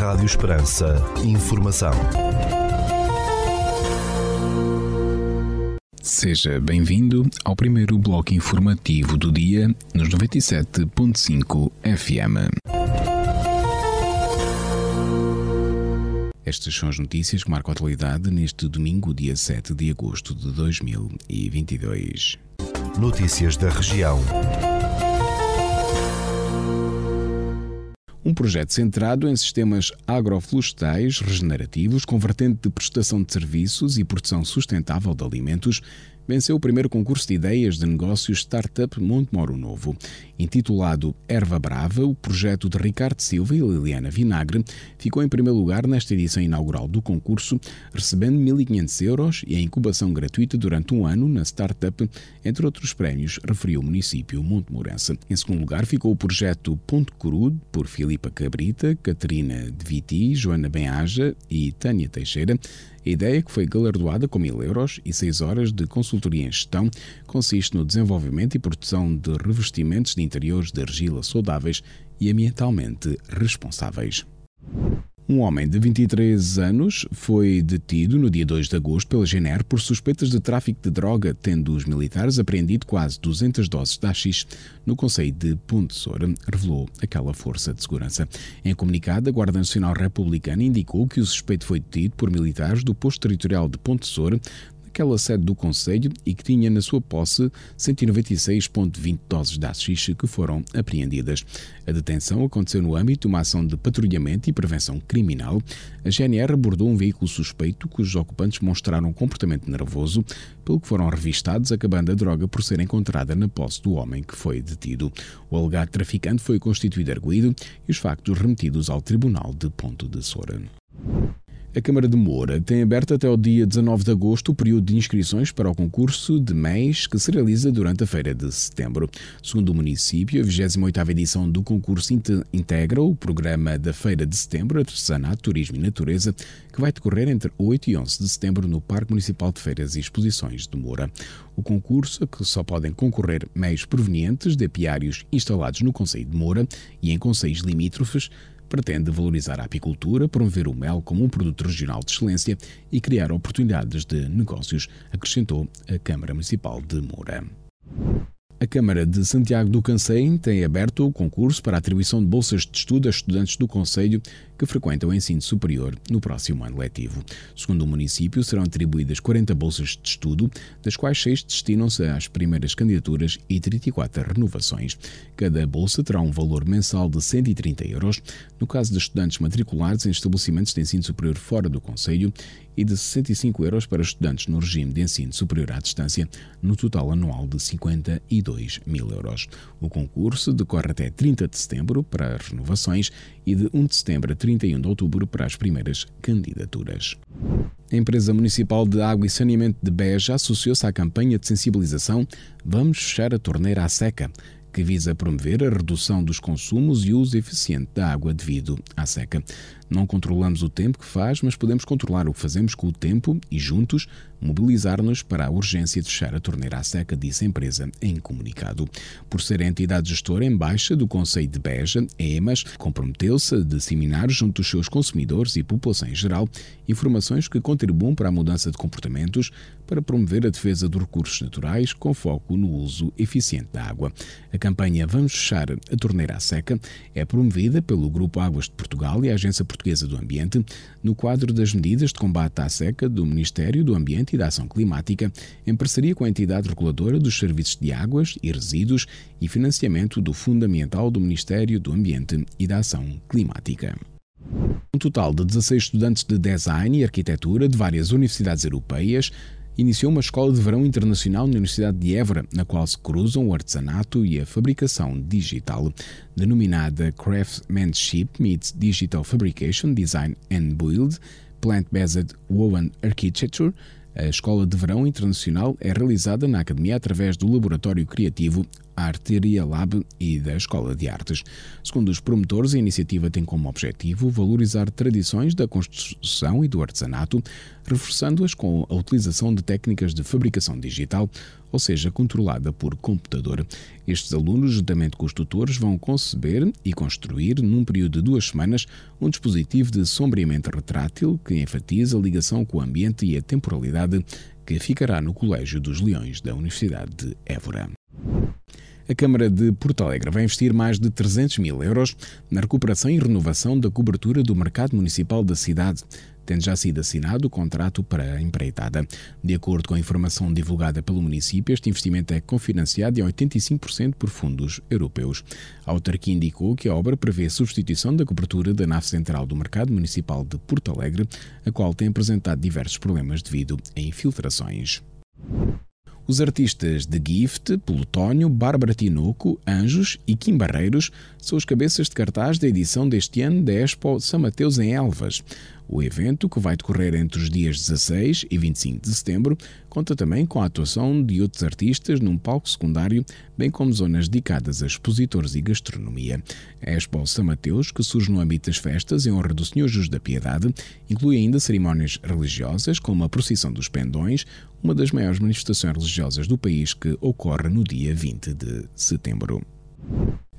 Rádio Esperança. Informação. Seja bem-vindo ao primeiro bloco informativo do dia nos 97.5 FM. Estas são as notícias que marcam a atualidade neste domingo, dia 7 de agosto de 2022. Notícias da região. Um projeto centrado em sistemas agroflorestais regenerativos, com vertente de prestação de serviços e produção sustentável de alimentos, venceu o primeiro concurso de ideias de negócios Startup Montemoro Novo. Intitulado Erva Brava, o projeto de Ricardo Silva e Liliana Vinagre ficou em primeiro lugar nesta edição inaugural do concurso, recebendo 1.500 euros e a incubação gratuita durante um ano na startup, entre outros prémios, referiu o município Montemorense. Em segundo lugar ficou o projeto Ponto Crudo, por Filipa Cabrita, Catarina de Viti, Joana Benhaja e Tânia Teixeira, ideia, que foi galardoada com mil euros e seis horas de consultoria em gestão, consiste no desenvolvimento e produção de revestimentos de interiores de argila saudáveis e ambientalmente responsáveis. Um homem de 23 anos foi detido no dia 2 de agosto pela GNR por suspeitas de tráfico de droga, tendo os militares apreendido quase 200 doses de AX no Conselho de Ponte Soura, revelou aquela força de segurança. Em comunicado, a Guarda Nacional Republicana indicou que o suspeito foi detido por militares do posto territorial de Ponte Soura aquela sede do Conselho e que tinha na sua posse 196,20 doses de haxixe que foram apreendidas. A detenção aconteceu no âmbito de uma ação de patrulhamento e prevenção criminal. A GNR abordou um veículo suspeito cujos ocupantes mostraram um comportamento nervoso, pelo que foram revistados, acabando a droga por ser encontrada na posse do homem que foi detido. O alegado traficante foi constituído arguído e os factos remetidos ao Tribunal de Ponto de Soura. A Câmara de Moura tem aberto até o dia 19 de agosto o período de inscrições para o concurso de MEIs que se realiza durante a feira de setembro. Segundo o município, a 28ª edição do concurso integra o programa da Feira de Setembro, Artesanato, Turismo e Natureza, que vai decorrer entre 8 e 11 de setembro no Parque Municipal de Feiras e Exposições de Moura. O concurso, que só podem concorrer meios provenientes de apiários instalados no Conselho de Moura e em conselhos limítrofes, pretende valorizar a apicultura, promover o mel como um produto regional de excelência e criar oportunidades de negócios, acrescentou a Câmara Municipal de Moura. A Câmara de Santiago do Cancém tem aberto o concurso para a atribuição de bolsas de estudo a estudantes do Conselho que frequentam o ensino superior no próximo ano letivo. Segundo o município, serão atribuídas 40 bolsas de estudo, das quais 6 destinam-se às primeiras candidaturas e 34 renovações. Cada bolsa terá um valor mensal de 130 euros, no caso de estudantes matriculados em estabelecimentos de ensino superior fora do Conselho, e de 65 euros para estudantes no regime de ensino superior à distância, no total anual de 52 mil euros. O concurso decorre até 30 de setembro para renovações e de 1 de setembro a 31 de outubro para as primeiras candidaturas. A empresa municipal de água e saneamento de Beja associou-se à campanha de sensibilização Vamos fechar a torneira à seca que visa promover a redução dos consumos e uso eficiente da água devido à seca. Não controlamos o tempo que faz, mas podemos controlar o que fazemos com o tempo e, juntos, mobilizar-nos para a urgência de fechar a torneira à seca, disse a empresa em comunicado. Por ser a entidade gestora em baixa do Conselho de Beja, a EMAS comprometeu-se a disseminar junto dos seus consumidores e população em geral informações que contribuam para a mudança de comportamentos para promover a defesa dos recursos naturais com foco no uso eficiente da água. A campanha Vamos Fechar a Torneira à Seca é promovida pelo Grupo Águas de Portugal e a Agência Portuguesa do Ambiente no quadro das medidas de combate à seca do Ministério do Ambiente e da Ação Climática, em parceria com a entidade reguladora dos serviços de águas e resíduos e financiamento do Fundo Ambiental do Ministério do Ambiente e da Ação Climática. Um total de 16 estudantes de design e arquitetura de várias universidades europeias iniciou uma escola de verão internacional na Universidade de Évora, na qual se cruzam o artesanato e a fabricação digital. Denominada Craftsmanship Meets Digital Fabrication, Design and Build, Plant-Based Woven Architecture, a Escola de Verão Internacional é realizada na Academia através do Laboratório Criativo Arteria Lab e da Escola de Artes. Segundo os promotores, a iniciativa tem como objetivo valorizar tradições da construção e do artesanato, reforçando-as com a utilização de técnicas de fabricação digital, ou seja, controlada por computador. Estes alunos, juntamente com os tutores, vão conceber e construir, num período de duas semanas, um dispositivo de sombreamento retrátil que enfatiza a ligação com o ambiente e a temporalidade que ficará no Colégio dos Leões da Universidade de Évora. A Câmara de Porto Alegre vai investir mais de 300 mil euros na recuperação e renovação da cobertura do mercado municipal da cidade, tendo já sido assinado o contrato para a empreitada. De acordo com a informação divulgada pelo município, este investimento é cofinanciado em 85% por fundos europeus. A autarquia indicou que a obra prevê a substituição da cobertura da nave central do mercado municipal de Porto Alegre, a qual tem apresentado diversos problemas devido a infiltrações. Os artistas de Gift, Plutónio, Bárbara Tinoco, Anjos e Kim Barreiros são os cabeças de cartaz da edição deste ano da Expo São Mateus em Elvas. O evento, que vai decorrer entre os dias 16 e 25 de setembro, conta também com a atuação de outros artistas num palco secundário, bem como zonas dedicadas a expositores e gastronomia. A Expo São Mateus, que surge no âmbito das festas em honra do Senhor Jesus da Piedade, inclui ainda cerimónias religiosas, como a procissão dos pendões, uma das maiores manifestações religiosas do país que ocorre no dia 20 de setembro.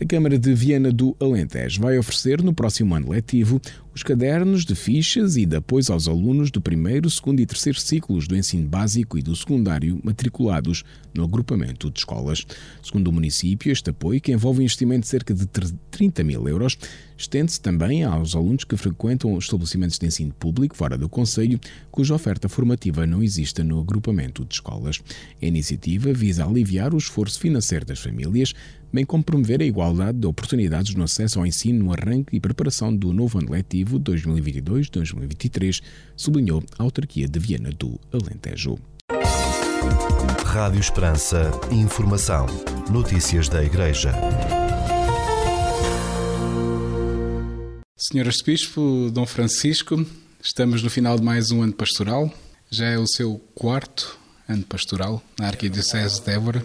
A Câmara de Viana do Alentejo vai oferecer no próximo ano letivo os cadernos de fichas e de apoio aos alunos do primeiro, segundo e terceiro ciclos do ensino básico e do secundário matriculados no agrupamento de escolas. Segundo o município, este apoio, que envolve um investimento de cerca de 30 mil euros, estende-se também aos alunos que frequentam estabelecimentos de ensino público fora do Conselho, cuja oferta formativa não exista no agrupamento de escolas. A iniciativa visa aliviar o esforço financeiro das famílias, bem como promover a igualdade de oportunidades no acesso ao ensino no arranque e preparação do novo ano letivo 2022-2023, sublinhou a autarquia de Viana do Alentejo. Rádio Esperança. Informação. Notícias da Igreja. Senhor Arcebispo Dom Francisco, estamos no final de mais um ano pastoral. Já é o seu quarto ano pastoral na Arquidiocese de Évora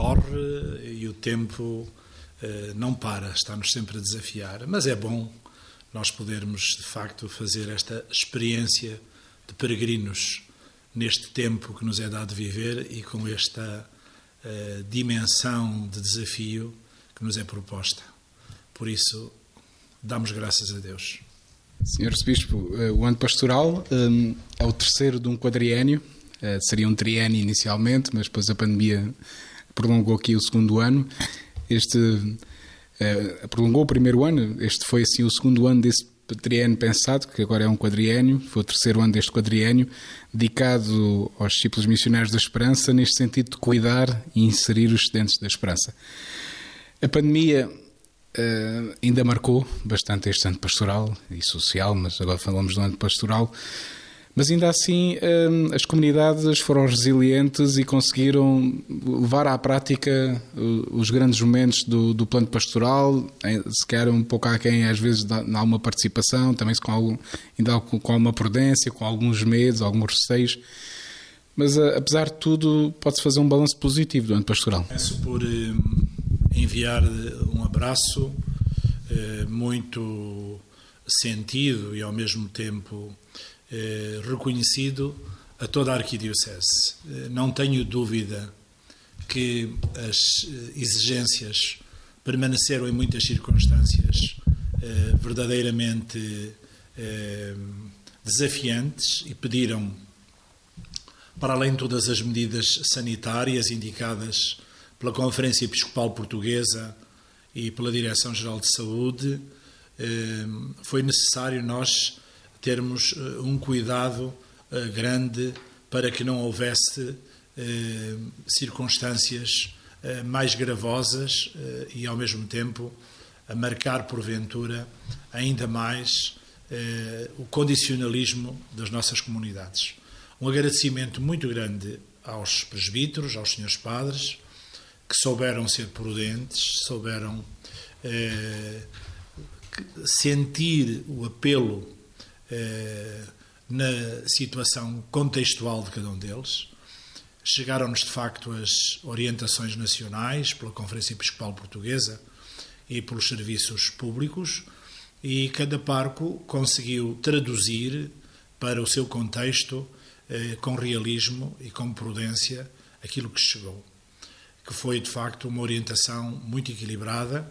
corre e o tempo uh, não para, está-nos sempre a desafiar. Mas é bom nós podermos, de facto, fazer esta experiência de peregrinos neste tempo que nos é dado viver e com esta uh, dimensão de desafio que nos é proposta. Por isso, damos graças a Deus. Senhor Bispo, eh, o ano pastoral é o terceiro de um quadriênio, seria um triênio inicialmente, mas depois a pandemia prolongou aqui o segundo ano. Este uh, prolongou o primeiro ano, este foi assim o segundo ano desse triênio pensado, que agora é um quadriênio, foi o terceiro ano deste quadriênio, dedicado aos discípulos missionários da Esperança, neste sentido de cuidar e inserir os estudantes da Esperança. A pandemia uh, ainda marcou bastante este ano pastoral e social, mas agora falamos do ano pastoral. Mas ainda assim hum, as comunidades foram resilientes e conseguiram levar à prática os grandes momentos do, do plano pastoral, se quer um pouco aquém, às vezes, dá alguma participação, também com, algum, ainda com alguma prudência, com alguns medos, alguns receios. Mas apesar de tudo, pode-se fazer um balanço positivo do ano pastoral. Peço por hum, enviar um abraço muito sentido e ao mesmo tempo eh, reconhecido a toda a arquidiocese. Eh, não tenho dúvida que as eh, exigências permaneceram em muitas circunstâncias verdadeiramente desafiantes e pediram, para além de todas as medidas sanitárias indicadas pela Conferência Episcopal Portuguesa e pela Direção-Geral de Saúde, foi necessário nós termos uh, um cuidado uh, grande para que não houvesse uh, circunstâncias mais gravosas e, ao mesmo tempo, a marcar, porventura, ainda mais o condicionalismo das nossas comunidades. Um agradecimento muito grande aos presbíteros, aos senhores padres, que souberam ser prudentes, souberam sentir o apelo eh, na situação contextual de cada um deles. chegaram-nos de facto as orientações nacionais pela Conferência Episcopal Portuguesa e pelos serviços públicos, e cada parco conseguiu traduzir para o seu contexto eh, com realismo e com prudência aquilo que chegou, que foi de facto uma orientação muito equilibrada,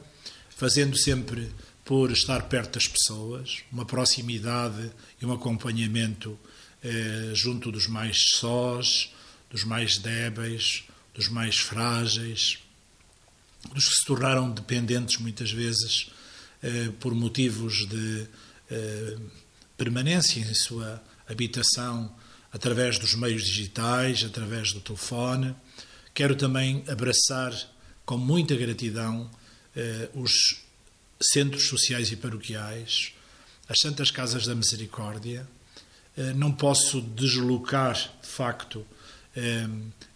fazendo sempre por estar perto das pessoas, uma proximidade e um acompanhamento eh, junto dos mais sós, dos mais débeis, dos mais frágeis, dos que se tornaram dependentes muitas vezes eh, por motivos de eh, permanência em sua habitação através dos meios digitais, através do telefone. Quero também abraçar com muita gratidão eh, os centros sociais e paroquiais, as Santas Casas da Misericórdia. Eh, não posso deslocar, de facto, eh,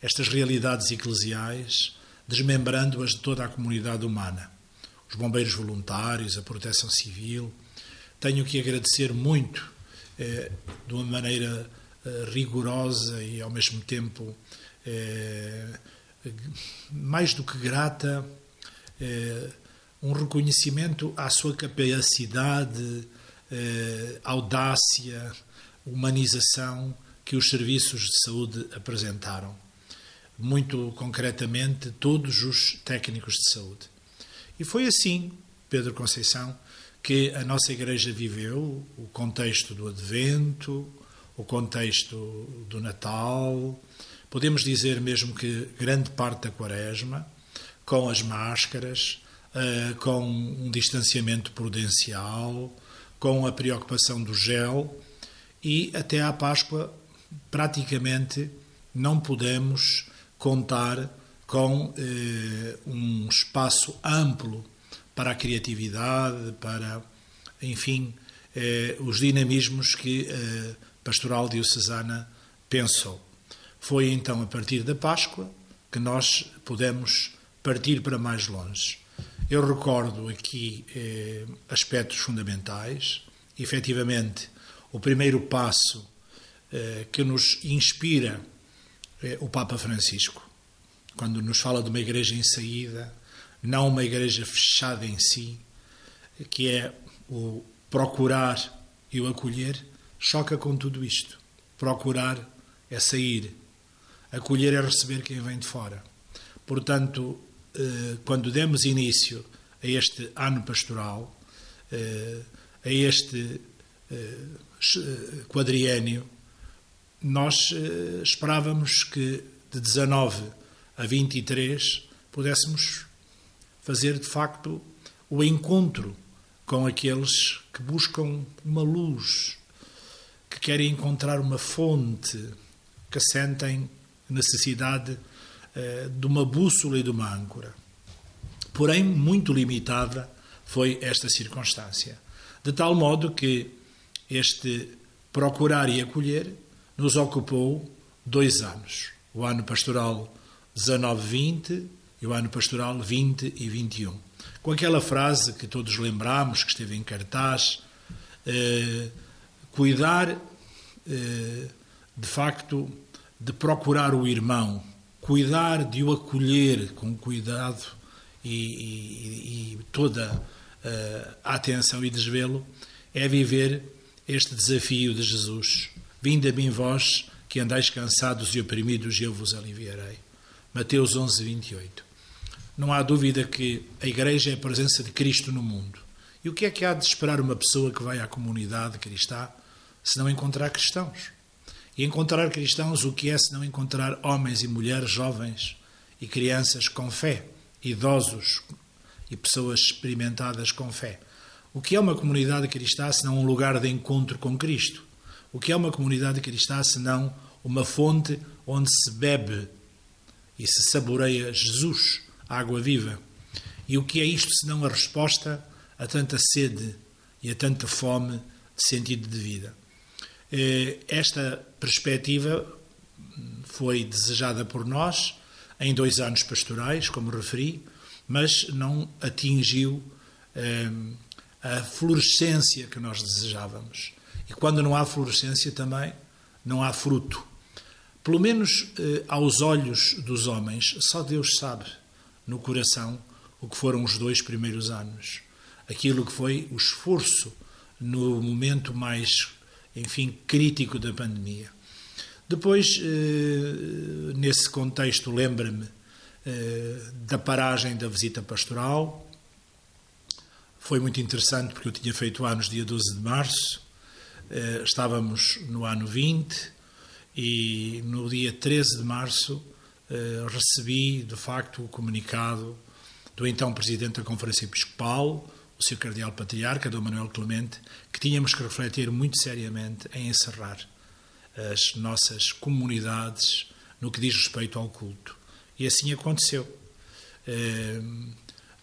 estas realidades eclesiais, desmembrando-as de toda a comunidade humana. Os bombeiros voluntários, a proteção civil. Tenho que agradecer muito, eh, de uma maneira rigorosa e ao mesmo tempo mais do que grata, um reconhecimento à sua capacidade, audácia, humanização que os serviços de saúde apresentaram. Muito concretamente, todos os técnicos de saúde. E foi assim, Pedro Conceição, que a nossa Igreja viveu o contexto do Advento, o contexto do Natal, podemos dizer mesmo que grande parte da Quaresma, com as máscaras, eh, com um distanciamento prudencial, com a preocupação do gel e até à Páscoa praticamente não podemos contar com eh, um espaço amplo para a criatividade, para, enfim, eh, os dinamismos que eh, Pastoral Diocesana pensou. Foi então a partir da Páscoa que nós pudemos partir para mais longe. Eu recordo aqui eh, aspectos fundamentais. Efetivamente, o primeiro passo eh, que nos inspira é o Papa Francisco, quando nos fala de uma igreja em saída, não uma igreja fechada em si, que é o procurar e o acolher choca com tudo isto. Procurar é sair, acolher é receber quem vem de fora. Portanto, quando demos início a este ano pastoral, eh, a este eh, quadriênio, nós esperávamos que de 19 a 23 pudéssemos fazer de facto o encontro com aqueles que buscam uma luz, que querem encontrar uma fonte, que sentem necessidade eh, de uma bússola e de uma âncora. Porém, muito limitada foi esta circunstância. De tal modo que este procurar e acolher nos ocupou dois anos. O ano pastoral 19-20 e o ano pastoral 20 e 21. Com aquela frase que todos lembramos, que esteve em cartaz, eh, cuidar, eh, de facto, de procurar o irmão, cuidar de o acolher com cuidado e, e, e toda eh, a atenção e desvelo, é viver este desafio de Jesus. Vinde a mim vós que andais cansados e oprimidos e eu vos aliviarei. Mateus 11, 28. Não há dúvida que a Igreja é a presença de Cristo no mundo. E o que é que há de esperar uma pessoa que vai à comunidade cristã se não encontrar cristãos? E encontrar cristãos, o que é se não encontrar homens e mulheres jovens e crianças com fé, idosos e pessoas experimentadas com fé? O que é uma comunidade cristã se não um lugar de encontro com Cristo? O que é uma comunidade cristã se não uma fonte onde se bebe e se saboreia Jesus, a água viva? E o que é isto se não a resposta a tanta sede e a tanta fome de sentido de vida. Eh, esta perspectiva foi desejada por nós em dois anos pastorais, como referi, mas não atingiu eh, a florescência que nós desejávamos. E quando não há florescência também, não há fruto. Pelo menos eh, aos olhos dos homens, só Deus sabe no coração o que foram os dois primeiros anos. Aquilo que foi o esforço no momento mais, enfim, crítico da pandemia. Depois, eh, nesse contexto, lembra-me eh, da paragem da visita pastoral. Foi muito interessante porque eu tinha feito anos dia 12 de março, eh, estávamos no ano 20 e no dia 13 de março recebi, de facto, o comunicado do então Presidente da Conferência Episcopal, o Sr. Cardeal Patriarca, Dom Manuel Clemente, que tínhamos que refletir muito seriamente em encerrar as nossas comunidades no que diz respeito ao culto. E assim aconteceu. Ehm,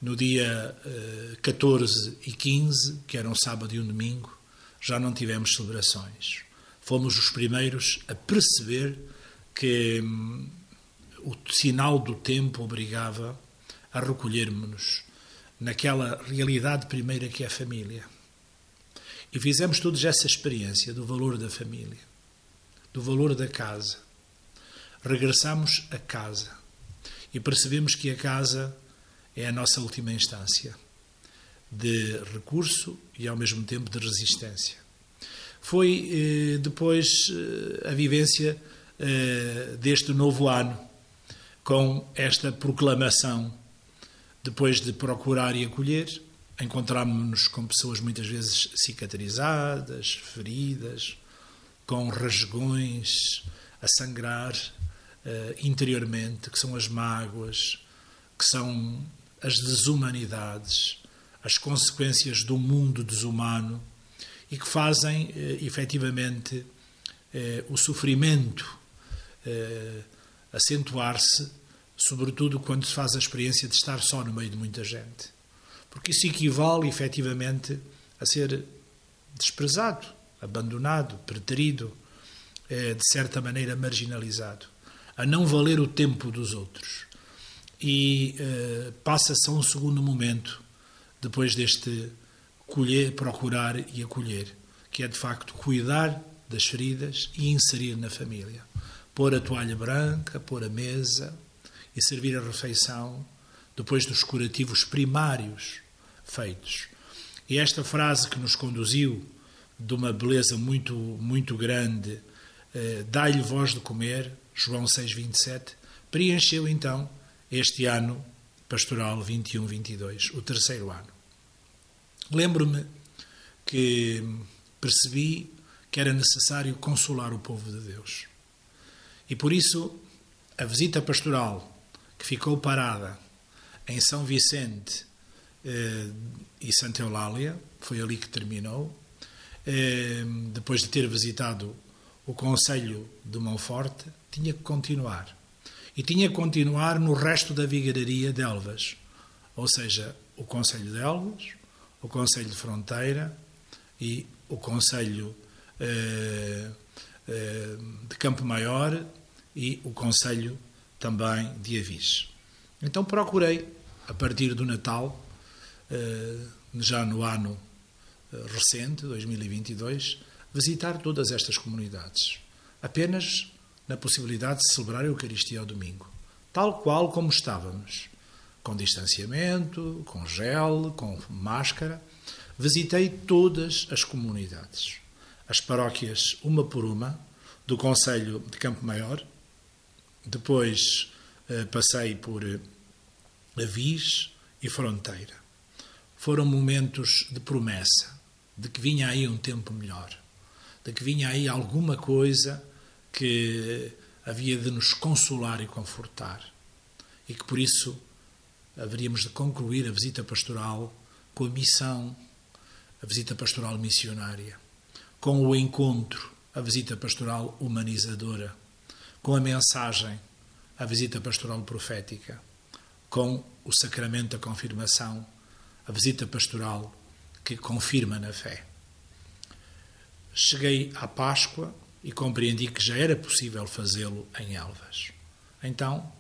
no dia 14 eh, e 15, que era um sábado e um domingo, já não tivemos celebrações. Fomos os primeiros a perceber que hum, o sinal do tempo obrigava a recolhermos-nos naquela realidade primeira que é a família. E fizemos todos essa experiência do valor da família, do valor da casa. Regressamos a casa e percebemos que a casa é a nossa última instância de recurso e ao mesmo tempo de resistência. Foi eh, depois eh, a vivência eh, deste novo ano, com esta proclamação, depois de procurar e acolher, encontrámos-nos com pessoas muitas vezes cicatrizadas, feridas, com rasgões a sangrar uh, interiormente, que são as mágoas, que são as desumanidades, as consequências do mundo desumano e que fazem uh, efetivamente uh, o sofrimento uh, acentuar-se, sobretudo quando se faz a experiência de estar só no meio de muita gente. Porque isso equivale efetivamente a ser desprezado, abandonado, preterido, de certa maneira marginalizado a não valer o tempo dos outros. E uh, passa-se a um segundo momento, depois deste colher, procurar e acolher, que é de facto cuidar das feridas e inserir na família. Pôr a toalha branca, pôr a mesa e servir a refeição depois dos curativos primários feitos. E esta frase que nos conduziu de uma beleza muito, muito grande, eh, dá-lhe voz de comer, João 6:27, preencheu então este ano pastoral 21-22, o terceiro ano. Lembro-me que percebi que era necessário consolar o povo de Deus. E por isso, a visita pastoral que ficou parada em São Vicente eh, e Santa Eulália, foi ali que terminou, eh, depois de ter visitado o Conselho de Monforte, tinha que continuar. E tinha que continuar no resto da vigararia de Elvas, ou seja, o Conselho de Elvas, o Conselho de Fronteira e o Conselho eh, eh, de Campo Maior e o Conselho também de Avis. Então procurei, a partir do Natal, eh, já no ano eh, recente, 2022, visitar todas estas comunidades. Apenas na possibilidade de celebrar a Eucaristia ao domingo, tal qual como estávamos, com distanciamento, com gel, com máscara. Visitei todas as comunidades, as paróquias uma por uma, do Conselho de Campo Maior, depois eh, passei por eh, Avis e Fronteira. Foram momentos de promessa, de que vinha aí um tempo melhor, de que vinha aí alguma coisa que havia de nos consolar e confortar e que por isso haveríamos de concluir a visita pastoral com a missão, a visita pastoral missionária, com o encontro, a visita pastoral humanizadora, com a mensagem, a visita pastoral profética, com o sacramento da confirmação, a visita pastoral que confirma na fé. Cheguei à Páscoa e compreendi que já era possível fazê-lo em Elvas. Então,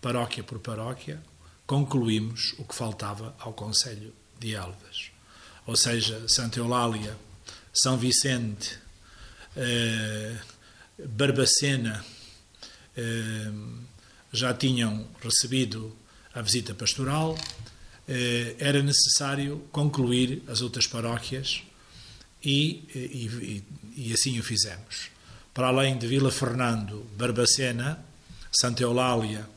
paróquia por paróquia, concluímos o que faltava ao Conselho de Elvas. Ou seja, Santa Eulália, São Vicente, eh, Barbacena já tinham recebido a visita pastoral, era necessário concluir as outras paróquias e, e, e assim o fizemos. Para além de Vila Fernando, Barbacena, Santa Eulália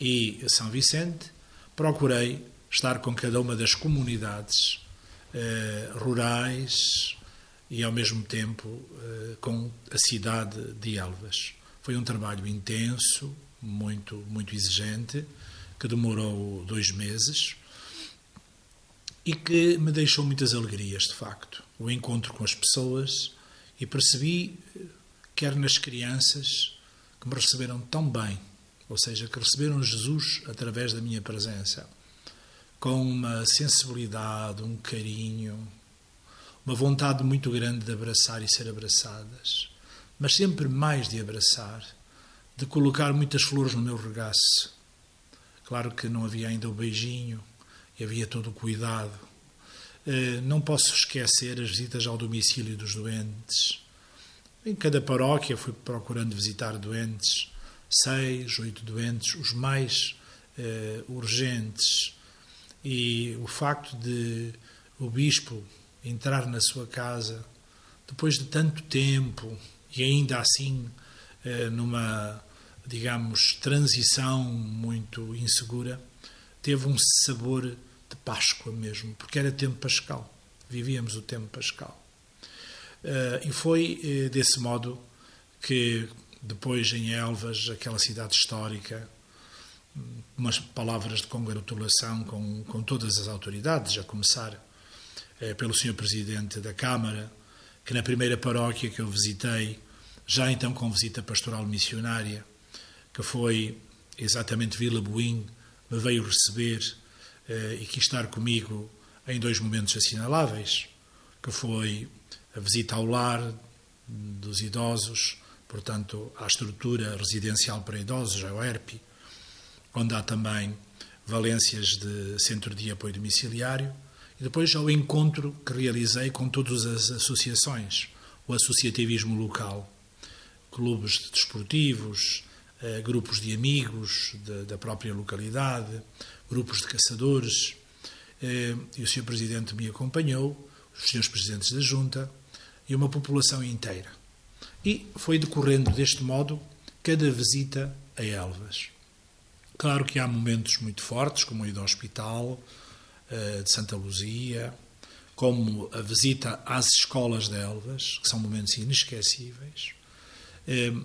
e São Vicente, procurei estar com cada uma das comunidades eh, rurais e, ao mesmo tempo, eh, com a cidade de Elvas. Foi um trabalho intenso, muito, muito exigente, que demorou dois meses e que me deixou muitas alegrias, de facto. O encontro com as pessoas e percebi, quer nas crianças, que me receberam tão bem, ou seja, que receberam Jesus através da minha presença, com uma sensibilidade, um carinho, uma vontade muito grande de abraçar e ser abraçadas, mas sempre mais de abraçar, de colocar muitas flores no meu regaço. Claro que não havia ainda o beijinho e havia todo o cuidado. Eh, não posso esquecer as visitas ao domicílio dos doentes. Em cada paróquia fui procurando visitar doentes, seis, oito doentes, os mais uh, urgentes. E o facto de o bispo entrar na sua casa depois de tanto tempo e ainda assim uh, numa, digamos, transição muito insegura, teve um sabor de Páscoa mesmo, porque era tempo pascal. Vivíamos o tempo pascal. Uh, e foi uh, desse modo que depois em Elvas, aquela cidade histórica, umas palavras de congratulação com, com todas as autoridades, a começar eh, pelo Sr. Presidente da Câmara, que na primeira paróquia que eu visitei, já então com visita pastoral missionária, que foi exatamente Vila Buim, me veio receber eh, e quis estar comigo em dois momentos assinaláveis, que foi a visita ao lar dos idosos, portanto, à estrutura residencial para idosos, a OERP, onde há também valências de centro de apoio domiciliário, e depois ao encontro que realizei com todas as associações, o associativismo local, clubes desportivos, eh, grupos de amigos da própria localidade, grupos de caçadores, eh, e o Sr. Presidente me acompanhou, os Srs. Presidentes da Junta e uma população inteira. E foi decorrendo deste modo cada visita a Elvas. Claro que há momentos muito fortes, como a ida ao hospital uh, de Santa Luzia, como a visita às escolas de Elvas, que são momentos inesquecíveis. Uh,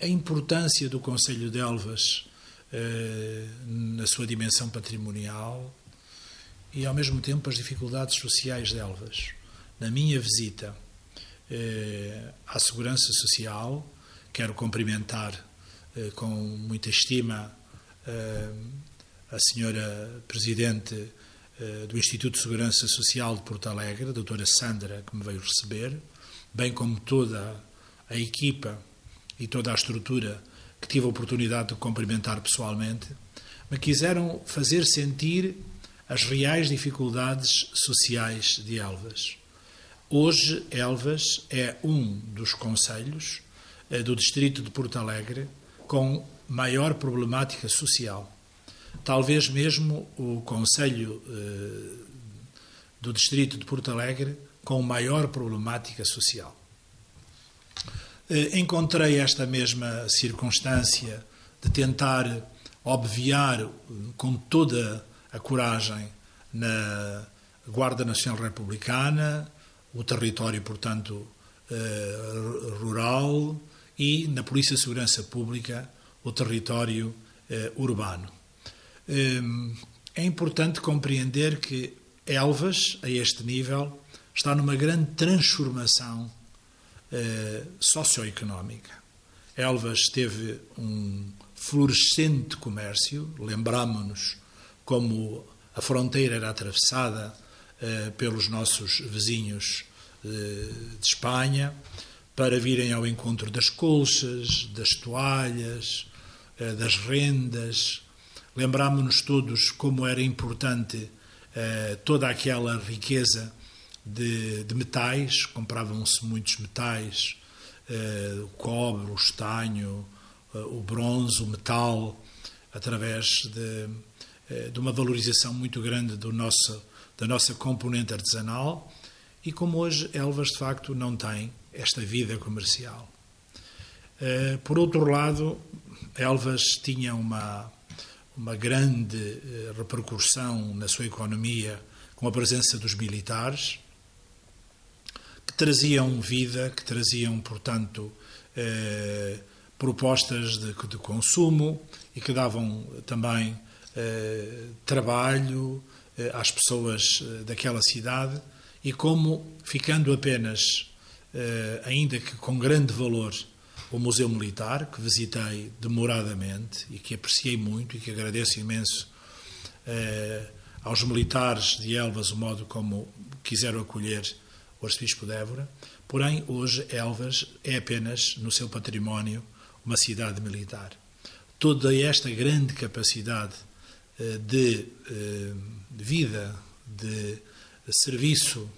a importância do Conselho de Elvas uh, na sua dimensão patrimonial e, ao mesmo tempo, as dificuldades sociais de Elvas. Na minha visita eh, à Segurança Social. Quero cumprimentar eh, com muita estima eh, a senhora Presidente do Instituto de Segurança Social de Porto Alegre, a doutora Sandra, que me veio receber, bem como toda a equipa e toda a estrutura que tive a oportunidade de cumprimentar pessoalmente, me quiseram fazer sentir as reais dificuldades sociais de Elvas. Hoje, Elvas é um dos conselhos eh, do distrito de Porto Alegre com maior problemática social. Talvez mesmo o conselho eh, do distrito de Porto Alegre com maior problemática social. Eh, encontrei esta mesma circunstância de tentar obviar com toda a coragem na Guarda Nacional Republicana, o território, portanto, eh, rural e na Polícia de Segurança Pública o território eh, urbano. Eh, é importante compreender que Elvas, a este nível, está numa grande transformação socioeconómica. Elvas teve um florescente comércio, lembramos-nos como a fronteira era atravessada eh, pelos nossos vizinhos eh, de Espanha para virem ao encontro das colchas, das toalhas, eh, das rendas. Lembrámos-nos todos como era importante toda aquela riqueza de, de metais, compravam-se muitos metais, o cobre, o estanho, o bronze, o metal, através de, de uma valorização muito grande do nosso, da nossa componente artesanal. E como hoje Elvas de facto não tem esta vida comercial. Por outro lado, Elvas tinha uma, uma grande repercussão na sua economia com a presença dos militares, traziam vida, que traziam, portanto, eh, propostas de, de, consumo e que davam também eh, trabalho eh, às pessoas eh, daquela cidade. E como, ficando apenas, eh, ainda que com grande valor, o Museu Militar, que visitei demoradamente e que apreciei muito e que agradeço imenso eh, aos militares de Elvas o modo como quiseram acolher o arcebispo de Évora, porém hoje Elvas é apenas no seu património uma cidade militar. Toda esta grande capacidade eh, de eh, vida, de serviço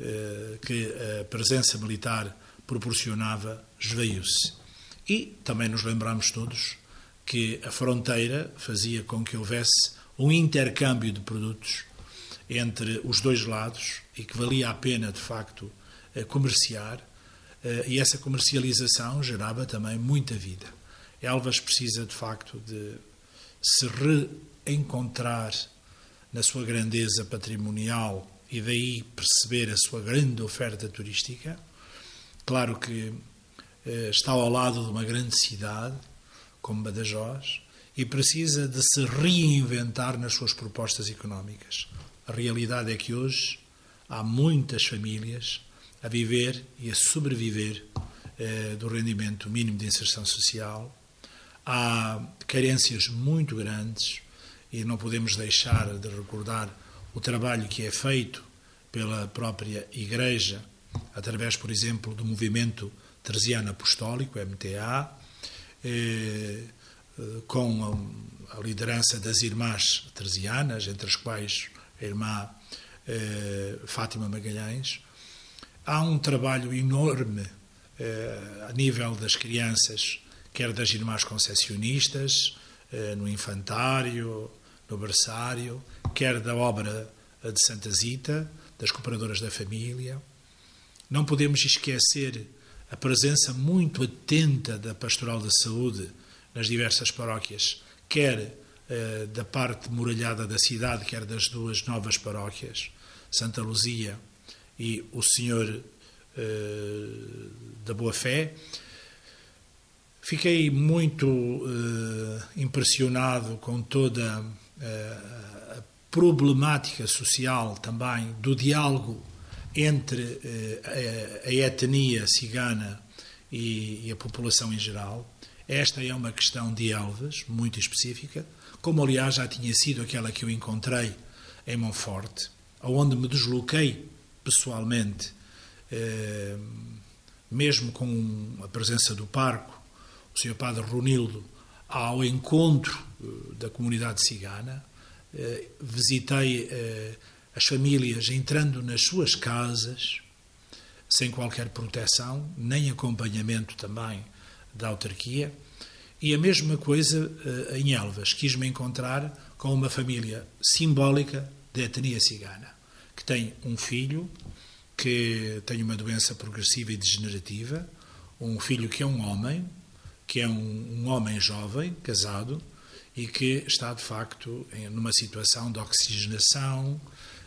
eh, que a presença militar proporcionava, esveiu-se. E também nos lembramos todos que a fronteira fazia com que houvesse um intercâmbio de produtos entre os dois lados e que valia a pena, de facto, eh, comerciar, eh, e essa comercialização gerava também muita vida. Elvas precisa, de facto, de se reencontrar na sua grandeza patrimonial e daí perceber a sua grande oferta turística. Claro que eh, está ao lado de uma grande cidade, como Badajoz, e precisa de se reinventar nas suas propostas económicas. A realidade é que hoje há muitas famílias a viver e a sobreviver eh, do rendimento mínimo de inserção social. Há carências muito grandes e não podemos deixar de recordar o trabalho que é feito pela própria Igreja, através, por exemplo, do movimento Teresiano Apostólico, MTA, eh, eh, com a liderança das irmãs teresianas, entre as quais a irmã eh, Fátima Magalhães. Há um trabalho enorme eh, a nível das crianças, quer das irmãs concessionistas, no infantário, no berçário, quer da obra de Santa Zita, das cooperadoras da família. Não podemos esquecer a presença muito atenta da Pastoral da Saúde nas diversas paróquias, quer eh, da parte muralhada da cidade, quer das duas novas paróquias, Santa Luzia e o Senhor eh, da Boa Fé. Fiquei muito eh, impressionado com toda a problemática social também do diálogo entre a etnia cigana e a população em geral esta é uma questão de Elvas, muito específica, como aliás já tinha sido aquela que eu encontrei em Monforte, onde me desloquei pessoalmente, eh, mesmo com a presença do parco, o Sr. Padre Runildo, ao encontro eh, da comunidade cigana, eh, visitei as famílias entrando nas suas casas, sem qualquer proteção, nem acompanhamento também da autarquia. E a mesma coisa uh, em Elvas. Quis-me encontrar com uma família simbólica da etnia cigana, que tem um filho que tem uma doença progressiva e degenerativa, um filho que é um homem, que é um, um homem jovem, casado, e que está de facto em, numa situação de oxigenação,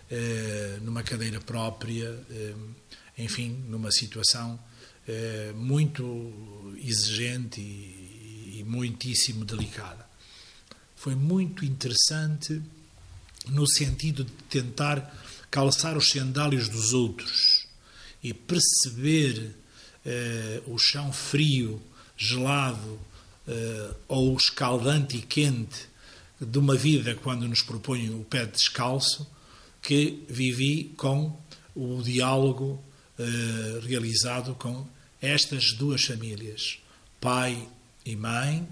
eh, numa cadeira própria, eh, enfim, numa situação eh, muito exigente e, e muitíssimo delicada. Foi muito interessante no sentido de tentar calçar os sandálios dos outros e perceber eh, o chão frio, gelado eh, ou escaldante e quente de uma vida quando nos propõe o pé descalço, que vivi com o diálogo eh, realizado com estas duas famílias, pai e mãe,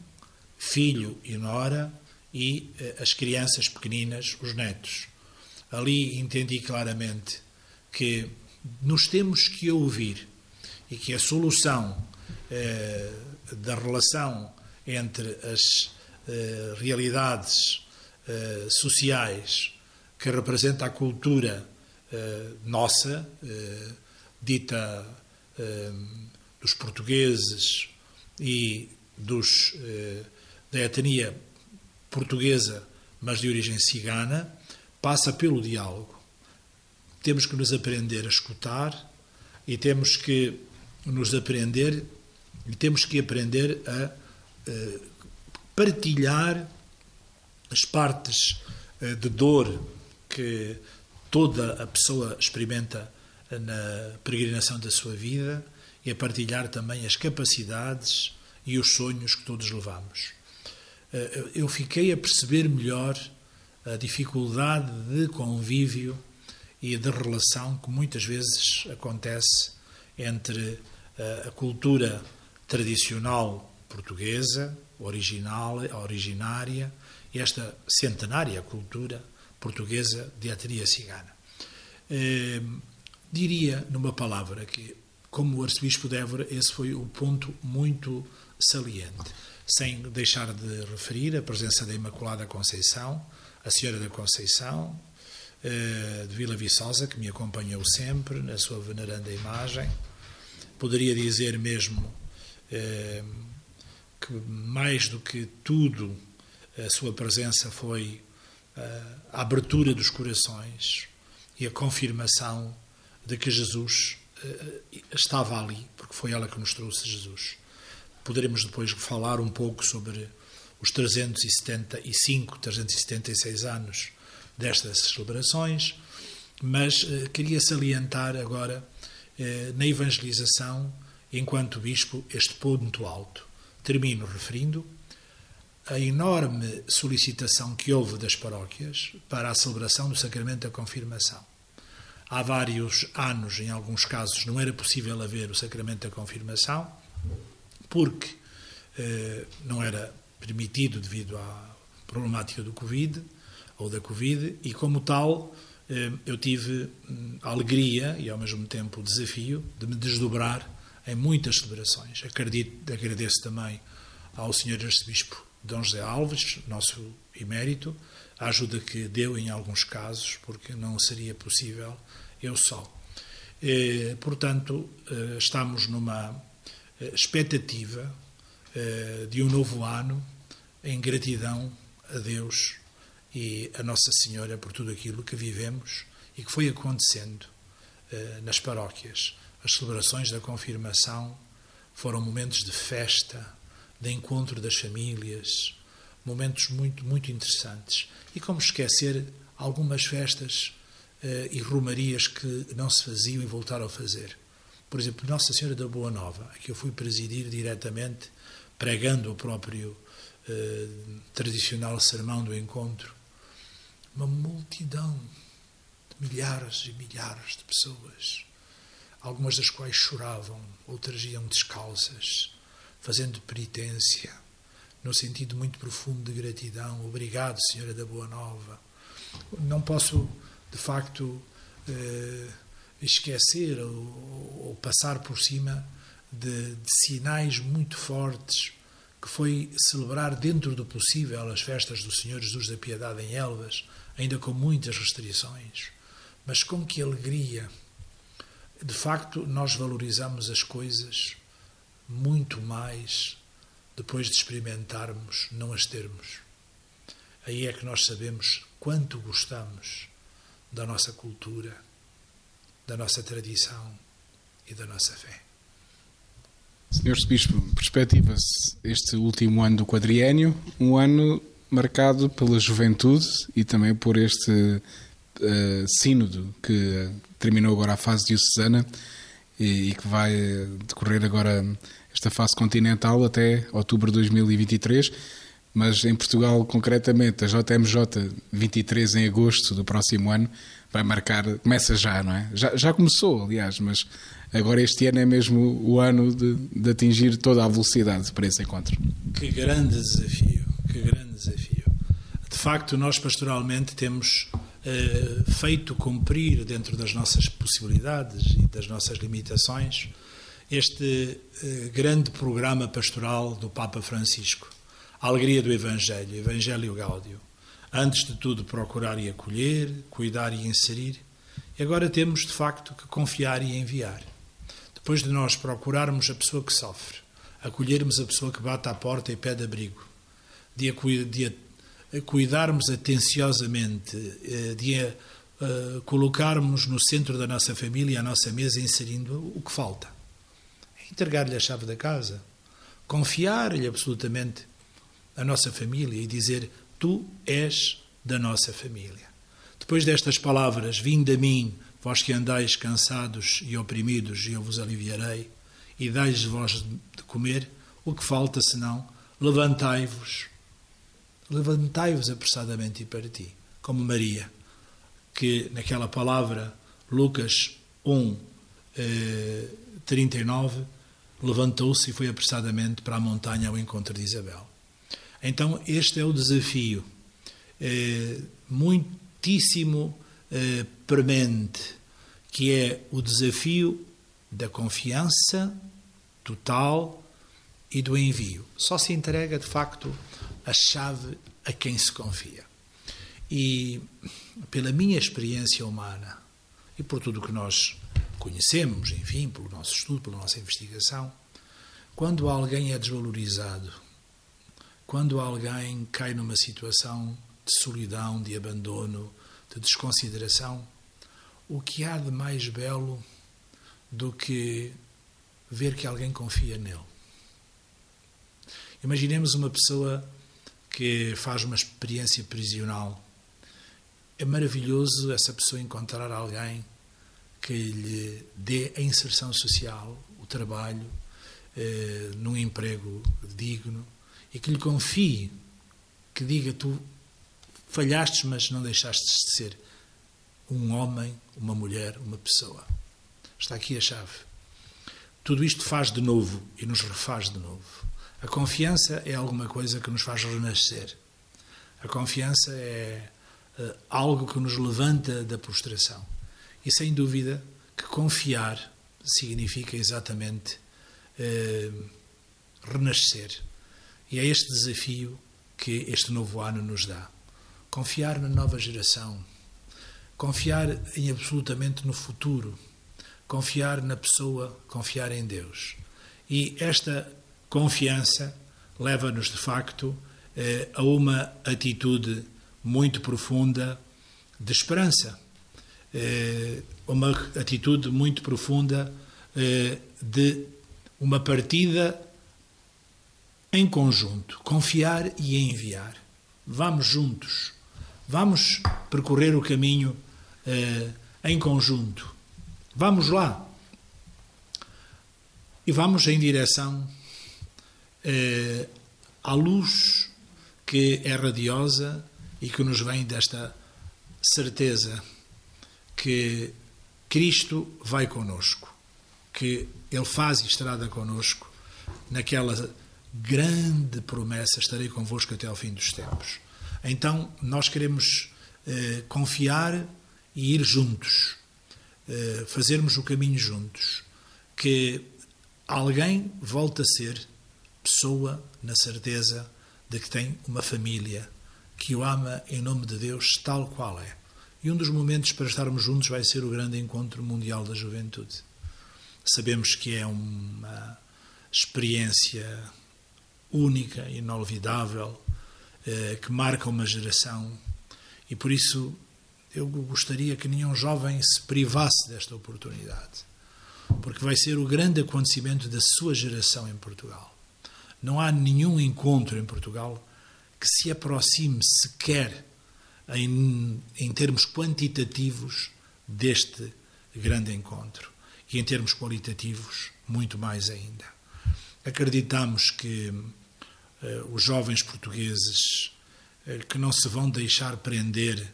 filho e nora e eh, as crianças pequeninas, os netos. Ali entendi claramente que nos temos que ouvir e que a solução eh, da relação entre as eh, realidades eh, sociais que representa a cultura eh, nossa, eh, dita dos portugueses e dos, eh, da etnia portuguesa, mas de origem cigana, passa pelo diálogo. Temos que nos aprender a escutar e temos que nos aprender e temos que aprender a eh, partilhar as partes eh, de dor que toda a pessoa experimenta na peregrinação da sua vida e a partilhar também as capacidades e os sonhos que todos levamos. Eh, eu fiquei a perceber melhor a dificuldade de convívio e de relação que muitas vezes acontece entre eh, a cultura tradicional portuguesa, original, originária, e esta centenária cultura portuguesa de etnia cigana. Eh, diria, numa palavra, que, como o arcebispo de Évora, esse foi o ponto muito saliente, sem deixar de referir a presença da Imaculada Conceição, a Senhora da Conceição, eh, de Vila Viçosa, que me acompanhou sempre na sua veneranda imagem. Poderia dizer mesmo eh, que, mais do que tudo, a sua presença foi eh, a abertura dos corações e a confirmação de que Jesus estava ali, porque foi ela que nos trouxe Jesus. Poderemos depois falar um pouco sobre os 375, 376 anos destas celebrações, mas eh, queria salientar agora eh, na evangelização, enquanto bispo, este ponto alto. Termino referindo a enorme solicitação que houve das paróquias para a celebração do sacramento da confirmação. Há vários anos, em alguns casos, não era possível haver o sacramento da confirmação, porque eh, não era permitido devido à problemática do Covid ou da Covid, e como tal eh, eu tive hum, a alegria e ao mesmo tempo o desafio de me desdobrar em muitas celebrações. Acredito, agradeço também ao Sr. Arcebispo Dom José Alves, nosso emérito, a ajuda que deu em alguns casos, porque não seria possível eu só. Eh, portanto, estamos numa eh, expectativa eh, de um novo ano em gratidão a Deus e a Nossa Senhora por tudo aquilo que vivemos e que foi acontecendo eh, nas paróquias. As celebrações da confirmação foram momentos de festa, de encontro das famílias, momentos muito, muito interessantes. E como esquecer algumas festas e romarias que não se faziam e voltaram a fazer. Por exemplo, Nossa Senhora da Boa Nova, que eu fui presidir diretamente, pregando o próprio eh, tradicional sermão do encontro, uma multidão de milhares e milhares de pessoas, algumas das quais choravam, outras iam descalças, fazendo penitência, no sentido muito profundo de gratidão. Obrigado, Senhora da Boa Nova. Não posso, de facto, eh, esquecer ou, ou passar por cima de, de, sinais muito fortes que foi celebrar dentro do possível as festas do Senhor Jesus da Piedade em Elvas, ainda com muitas restrições, mas com que alegria. De facto, nós valorizamos as coisas muito mais depois de experimentarmos, não as termos. Aí é que nós sabemos quanto gostamos da nossa cultura da nossa tradição e da nossa fé. Senhor Bispo, perspectiva-se este último ano do quadriênio, um ano marcado pela juventude e também por este uh, sínodo que terminou agora a fase diocesana e, e que vai decorrer agora esta fase continental até outubro de 2023 mas em Portugal, concretamente, a JMJ 23 em agosto do próximo ano vai marcar, começa já, não é? Já, já começou, aliás, mas agora este ano é mesmo o ano de, de atingir toda a velocidade para esse encontro. Que grande desafio, que grande desafio. De facto, nós pastoralmente temos eh, feito cumprir dentro das nossas possibilidades e das nossas limitações este eh, grande programa pastoral do Papa Francisco a alegria do Evangelho, Evangelho Gáudio. Antes de tudo, procurar e acolher, cuidar e inserir. E agora temos, de facto, que confiar e enviar. Depois de nós procurarmos a pessoa que sofre, acolhermos a pessoa que bate à porta e pede abrigo, de, de cuidarmos atenciosamente, eh, de uh, colocarmos no centro da nossa família a nossa mesa, inserindo o que falta. Entregar-lhe a chave da casa, confiar-lhe absolutamente a nossa família e dizer: Tu és da nossa família. Depois destas palavras, vinde a mim, vós que andais cansados e oprimidos, e eu vos aliviarei, e dai-lhes vós de comer, o que falta senão levantai-vos, levantai-vos apressadamente para ti, como Maria, que naquela palavra, Lucas 1, eh, 39, levantou-se e foi apressadamente para a montanha ao encontro de Isabel. Então, este é o desafio eh, muitíssimo eh, premente, que é o desafio da confiança total e do envio. Só se entrega, de facto, a chave a quem se confia. E pela minha experiência humana e por tudo o que nós conhecemos, enfim, pelo nosso estudo, pela nossa investigação, quando alguém é desvalorizado, quando alguém cai numa situação de solidão, de abandono, de desconsideração, o que há de mais belo do que ver que alguém confia nele? Imaginemos uma pessoa que faz uma experiência prisional é maravilhoso essa pessoa encontrar alguém que lhe dê a inserção social, o trabalho, eh, num emprego digno e que lhe confie, que diga: Tu falhaste, mas não deixaste de ser um homem, uma mulher, uma pessoa. Está aqui a chave. Tudo isto faz de novo e nos refaz de novo. A confiança é alguma coisa que nos faz renascer. A confiança é uh, algo que nos levanta da prostração. E sem dúvida que confiar significa exatamente uh, renascer. E é este desafio que este novo ano nos dá. Confiar na nova geração, confiar em absolutamente no futuro, confiar na pessoa, confiar em Deus. E esta confiança leva-nos de facto eh, a uma atitude muito profunda de esperança, eh, uma atitude muito profunda eh, de uma partida em conjunto, confiar e enviar. Vamos juntos, vamos percorrer o caminho eh, em conjunto. Vamos lá. E vamos em direção à luz que é radiosa e que nos vem desta certeza que Cristo vai conosco, que Ele faz estrada conosco naquela grande promessa: estarei convosco até ao fim dos tempos. Então, nós queremos eh, confiar e ir juntos, eh, fazermos o caminho juntos, que alguém volte a ser pessoa na certeza de que tem uma família que o ama em nome de Deus tal qual é. E um dos momentos para estarmos juntos vai ser o grande encontro mundial da juventude. Sabemos que é uma experiência única, inolvidável, eh, que marca uma geração e por isso eu gostaria que nenhum jovem se privasse desta oportunidade, porque vai ser o grande acontecimento da sua geração em Portugal. Não há nenhum encontro em Portugal que se aproxime sequer em, em termos quantitativos deste grande encontro e em termos qualitativos muito mais ainda. Acreditamos que os jovens portugueses uh, que não se vão deixar prender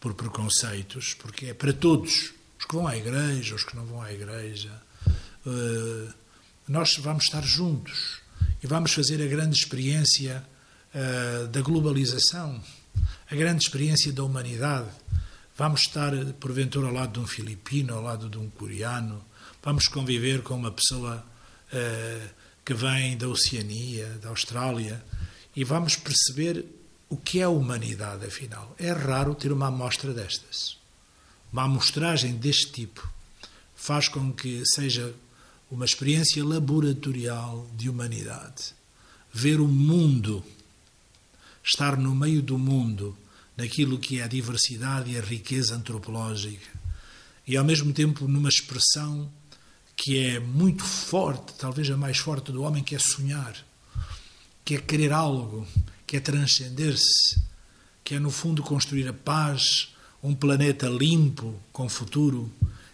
por preconceitos, porque é para todos, os que vão à igreja, os que não vão à igreja, uh, nós vamos estar juntos e vamos fazer a grande experiência da globalização, a grande experiência da humanidade. Vamos estar, porventura, ao lado de um filipino, ao lado de um coreano, vamos conviver com uma pessoa uh, que vem da Oceania, da Austrália, e vamos perceber o que é a humanidade, afinal. É raro ter uma amostra destas. Uma amostragem deste tipo faz com que seja uma experiência laboratorial de humanidade. Ver o mundo, estar no meio do mundo, naquilo que é a diversidade e a riqueza antropológica, e ao mesmo tempo numa expressão que é muito forte, talvez a mais forte do homem, que é sonhar, que é querer algo, que é transcender-se, que é no fundo construir a paz, um planeta limpo, com futuro,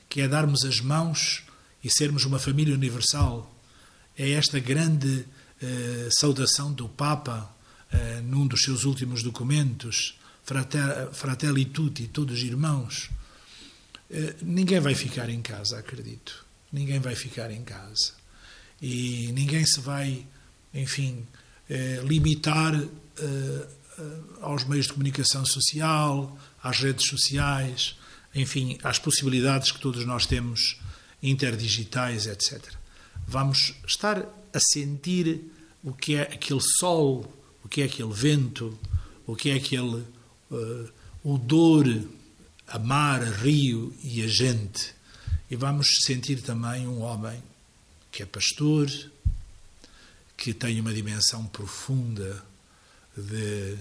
que é darmos as mãos e sermos uma família universal. É esta grande eh, saudação do Papa eh, num dos seus últimos documentos, Fratelli Tutti, todos irmãos. Eh, ninguém vai ficar em casa, acredito. Ninguém vai ficar em casa. E ninguém se vai, enfim, eh, limitar eh, aos meios de comunicação social, às redes sociais, enfim, às possibilidades que todos nós temos interdigitais, etc. Vamos estar a sentir o que é aquele sol, o que é aquele vento, o que é aquele uh, odor a mar, a rio e a gente. E vamos sentir também um homem que é pastor, que tem uma dimensão profunda de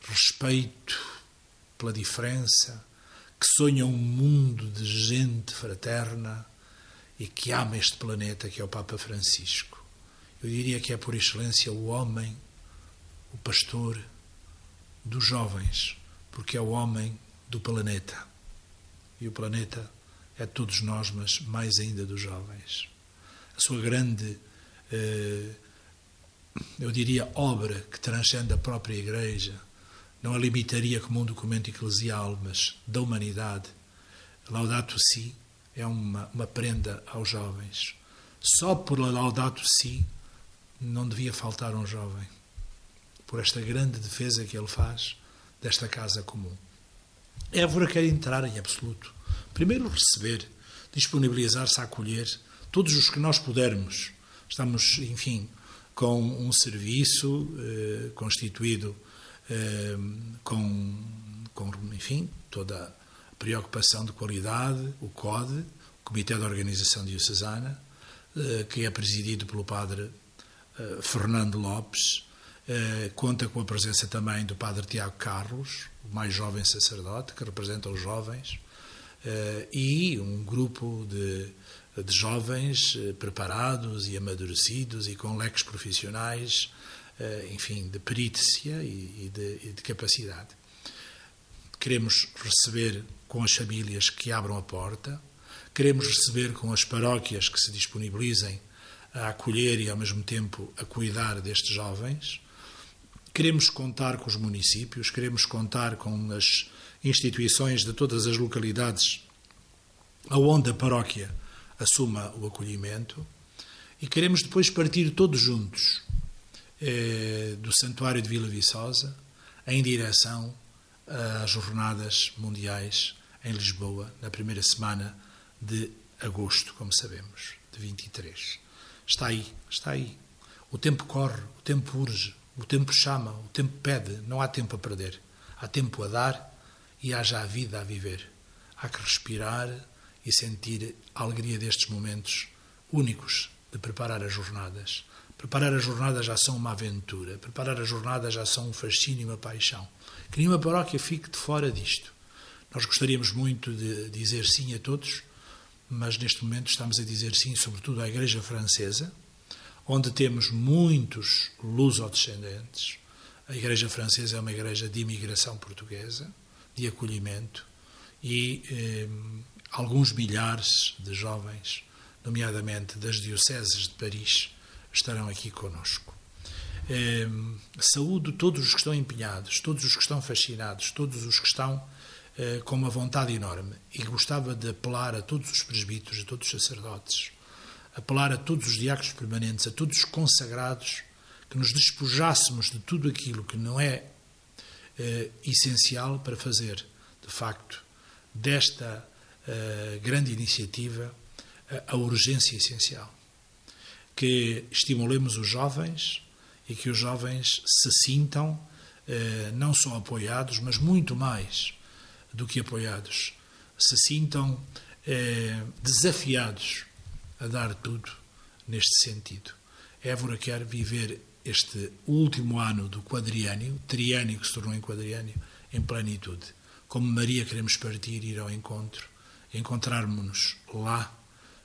respeito pela diferença, que sonha um mundo de gente fraterna e que ama este planeta que é o Papa Francisco. Eu diria que é por excelência o homem, o pastor dos jovens, porque é o homem do planeta. E o planeta de todos nós, mas mais ainda dos jovens. A sua grande, eh, eu diria, obra que transcende a própria Igreja, não a limitaria como um documento eclesial, mas da humanidade. Laudato Si é uma, uma prenda aos jovens. Só por Laudato Si não devia faltar um jovem, por esta grande defesa que ele faz desta casa comum. Évora quer entrar em absoluto. Primeiro receber, disponibilizar-se a acolher todos os que nós pudermos. Estamos, enfim, com um serviço eh, constituído eh, com, com, enfim, toda a preocupação de qualidade, o CODE, o Comitê de Organização Diocesana, eh, que é presidido pelo padre eh, Fernando Lopes, eh, conta com a presença também do padre Tiago Carlos, o mais jovem sacerdote, que representa os jovens, e um grupo de, de jovens eh, preparados e amadurecidos e com leques profissionais eh, enfim, de perícia e de, e de capacidade. Queremos receber com as famílias que abram a porta, queremos receber com as paróquias que se disponibilizem a acolher e, ao mesmo tempo, a cuidar destes jovens. Queremos contar com os municípios, queremos contar com as instituições de todas as localidades aonde a paróquia assuma o acolhimento e queremos depois partir todos juntos eh, do Santuário de Vila Viçosa em direção às Jornadas Mundiais em Lisboa, na primeira semana de agosto, como sabemos, de 23. Está aí, está aí. O tempo corre, o tempo urge, o tempo chama, o tempo pede, não há tempo a perder. Há tempo a dar e há já a vida a viver. Há que respirar e sentir a alegria destes momentos únicos de preparar as jornadas. Preparar as jornadas já são uma aventura, preparar as jornadas já são um fascínio e uma paixão. Que nenhuma paróquia fique de fora disto. Nós gostaríamos muito de dizer sim a todos, mas neste momento estamos a dizer sim, sobretudo à Igreja Francesa, onde temos muitos lusodescendentes. A Igreja Francesa é uma igreja de imigração portuguesa, de acolhimento, e eh, alguns milhares de jovens, nomeadamente das dioceses de Paris, estarão aqui conosco. Eh, saúdo todos os que estão empenhados, todos os que estão fascinados, todos os que estão eh, com uma vontade enorme. E gostava de apelar a todos os presbíteros, a todos os sacerdotes, apelar a todos os diáconos permanentes, a todos os consagrados, que nos despojássemos de tudo aquilo que não é eh, essencial para fazer, de facto, desta eh, grande iniciativa a urgência essencial que estimulemos os jovens e que os jovens se sintam eh, não só apoiados, mas muito mais do que apoiados, se sintam eh, desafiados a dar tudo neste sentido. Évora quer viver este último ano do quadriênio, triênio que se tornou em quadriênio, em plenitude. Como Maria queremos partir, ir ao encontro, encontrarmos-nos lá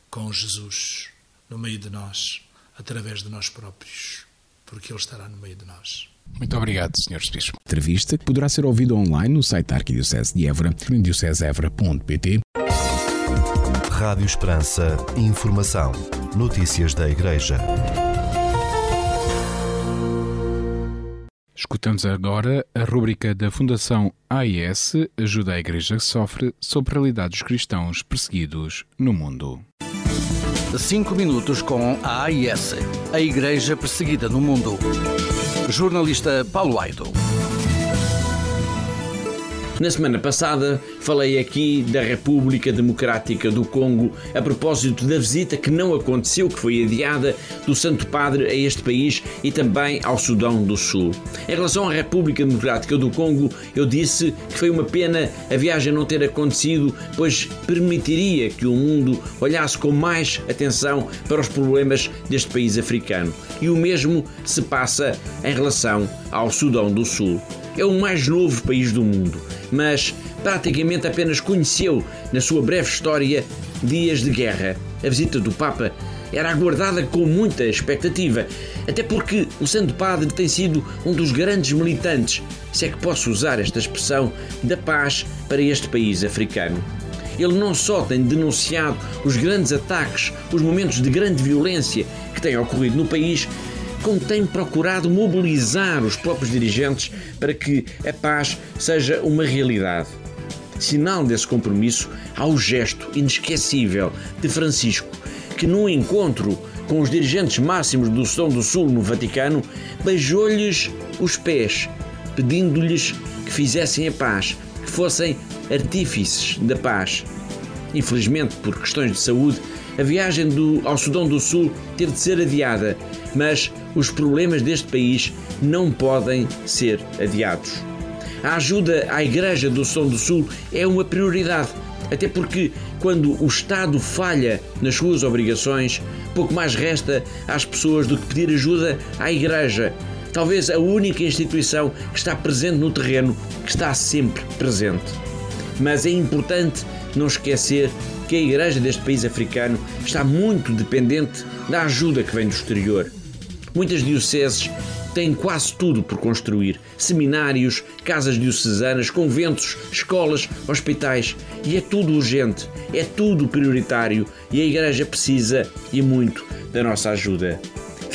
com Jesus, no meio de nós, através de nós próprios, porque Ele estará no meio de nós. Muito obrigado, Sr. Bispo. Entrevista que poderá ser ouvida online no site da Arquidiocese de Évora, em dioceseevra.pt. Rádio Esperança. Informação. Notícias da Igreja. Escutamos agora a rúbrica da Fundação AIS Ajuda a Igreja que Sofre sobre a realidade dos cristãos perseguidos no mundo. Cinco minutos com a AIS, a Igreja Perseguida no Mundo. Jornalista Paulo Aido. Na semana passada falei aqui da República Democrática do Congo a propósito da visita que não aconteceu, que foi adiada, do Santo Padre a este país e também ao Sudão do Sul. Em relação à República Democrática do Congo, eu disse que foi uma pena a viagem não ter acontecido, pois permitiria que o mundo olhasse com mais atenção para os problemas deste país africano. E o mesmo se passa em relação ao Sudão do Sul. É o mais novo país do mundo mas praticamente apenas conheceu, na sua breve história, dias de guerra. A visita do Papa era aguardada com muita expectativa, até porque o Santo Padre tem sido um dos grandes militantes, se é que posso usar esta expressão, da paz para este país africano. Ele não só tem denunciado os grandes ataques, os momentos de grande violência que têm ocorrido no país, como tem procurado mobilizar os próprios dirigentes para que a paz seja uma realidade. Sinal desse compromisso há o gesto inesquecível de Francisco, que num encontro com os dirigentes máximos do Sudão do Sul no Vaticano, beijou-lhes os pés, pedindo-lhes que fizessem a paz, que fossem artífices da paz. Infelizmente, por questões de saúde, a viagem do, ao Sudão do Sul teve de ser adiada, mas os problemas deste país não podem ser adiados. A ajuda à Igreja do Sudão do Sul é uma prioridade, até porque quando o Estado falha nas suas obrigações, pouco mais resta às pessoas do que pedir ajuda à Igreja, talvez a única instituição que está presente no terreno, que está sempre presente. Mas é importante não esquecer que a Igreja deste país africano está muito dependente da ajuda que vem do exterior. Muitas dioceses têm quase tudo por construir: seminários, casas diocesanas, conventos, escolas, hospitais. E é tudo urgente, é tudo prioritário e a Igreja precisa e muito da nossa ajuda.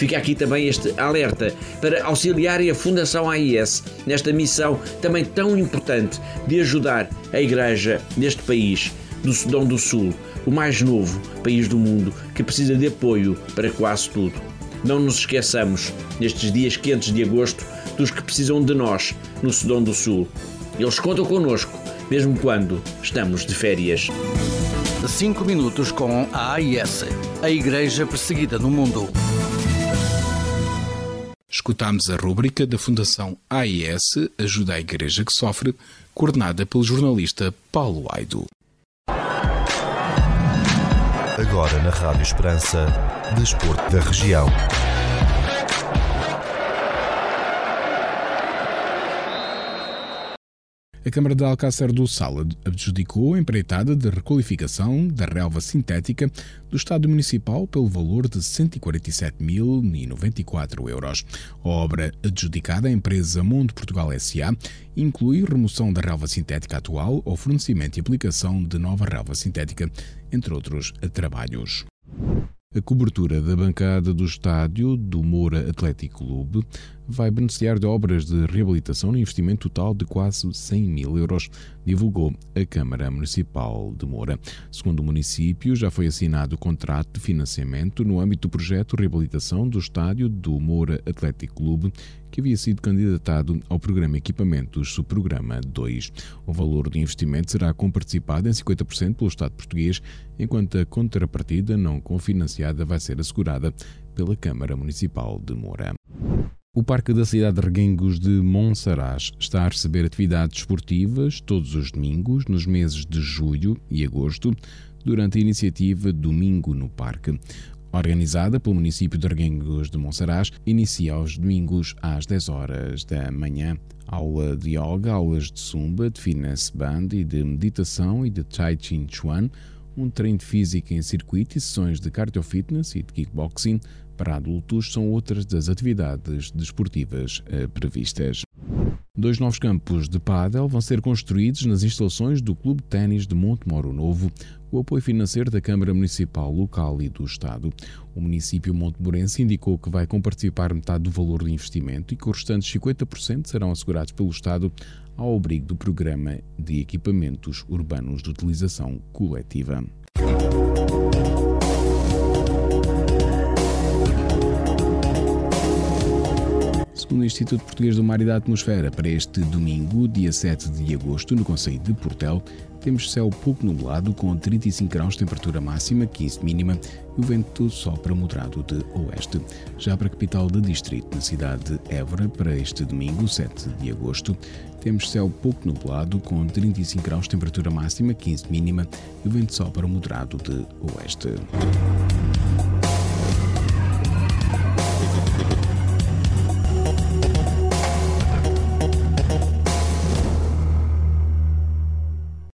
Fica aqui também este alerta para auxiliar a Fundação AIS nesta missão também tão importante de ajudar a Igreja deste país, do Sudão do Sul, o mais novo país do mundo que precisa de apoio para quase tudo. Não nos esqueçamos, nestes dias quentes de agosto, dos que precisam de nós no Sudão do Sul. Eles contam connosco, mesmo quando estamos de férias. Cinco minutos com a AIS, a Igreja Perseguida no Mundo. Escutámos a rúbrica da Fundação AIS Ajuda a Igreja que Sofre, coordenada pelo jornalista Paulo Aido. Agora na Rádio Esperança, Desporto da Região. A Câmara de Alcácer do Sal adjudicou a empreitada de requalificação da relva sintética do Estado Municipal pelo valor de 147.094 euros. A obra adjudicada à empresa Mundo Portugal SA inclui remoção da relva sintética atual ou fornecimento e aplicação de nova relva sintética, entre outros trabalhos. A cobertura da bancada do estádio do Moura Atlético Clube vai beneficiar de obras de reabilitação no investimento total de quase 100 mil euros, divulgou a Câmara Municipal de Moura. Segundo o município, já foi assinado o contrato de financiamento no âmbito do projeto reabilitação do estádio do Moura Atlético Clube, que havia sido candidatado ao programa Equipamentos Subprograma 2. O valor do investimento será comparticipado em 50% pelo Estado português, enquanto a contrapartida não confinanciada vai ser assegurada pela Câmara Municipal de Moura. O Parque da cidade de Reguengos de Monsaraz está a receber atividades esportivas todos os domingos, nos meses de julho e agosto, durante a iniciativa Domingo no Parque. Organizada pelo município de Reguengos de Monsaraz, inicia aos domingos às 10 horas da manhã. Aula de yoga, aulas de zumba, de fitness band e de meditação e de tai chi chuan, um treino de física em circuito e sessões de cardio fitness e de kickboxing para adultos são outras das atividades desportivas eh, previstas. Dois novos campos de pádel vão ser construídos nas instalações do Clube de Ténis de Montemoro Novo, com o apoio financeiro da Câmara Municipal Local e do Estado. O município montemorense indicou que vai compartilhar metade do valor do investimento e que os restantes 50% serão assegurados pelo Estado ao abrigo do Programa de Equipamentos Urbanos de Utilização Coletiva. Segundo o Instituto Português do Mar e da Atmosfera, para este domingo, dia 7 de agosto, no Conselho de Portel, temos céu pouco nublado com 35 graus de temperatura máxima, 15 mínima e o vento sopra moderado de oeste. Já para a capital do distrito, na cidade de Évora, para este domingo, 7 de agosto, temos céu pouco nublado com 35 graus de temperatura máxima, 15 mínima e o vento sopra moderado de oeste.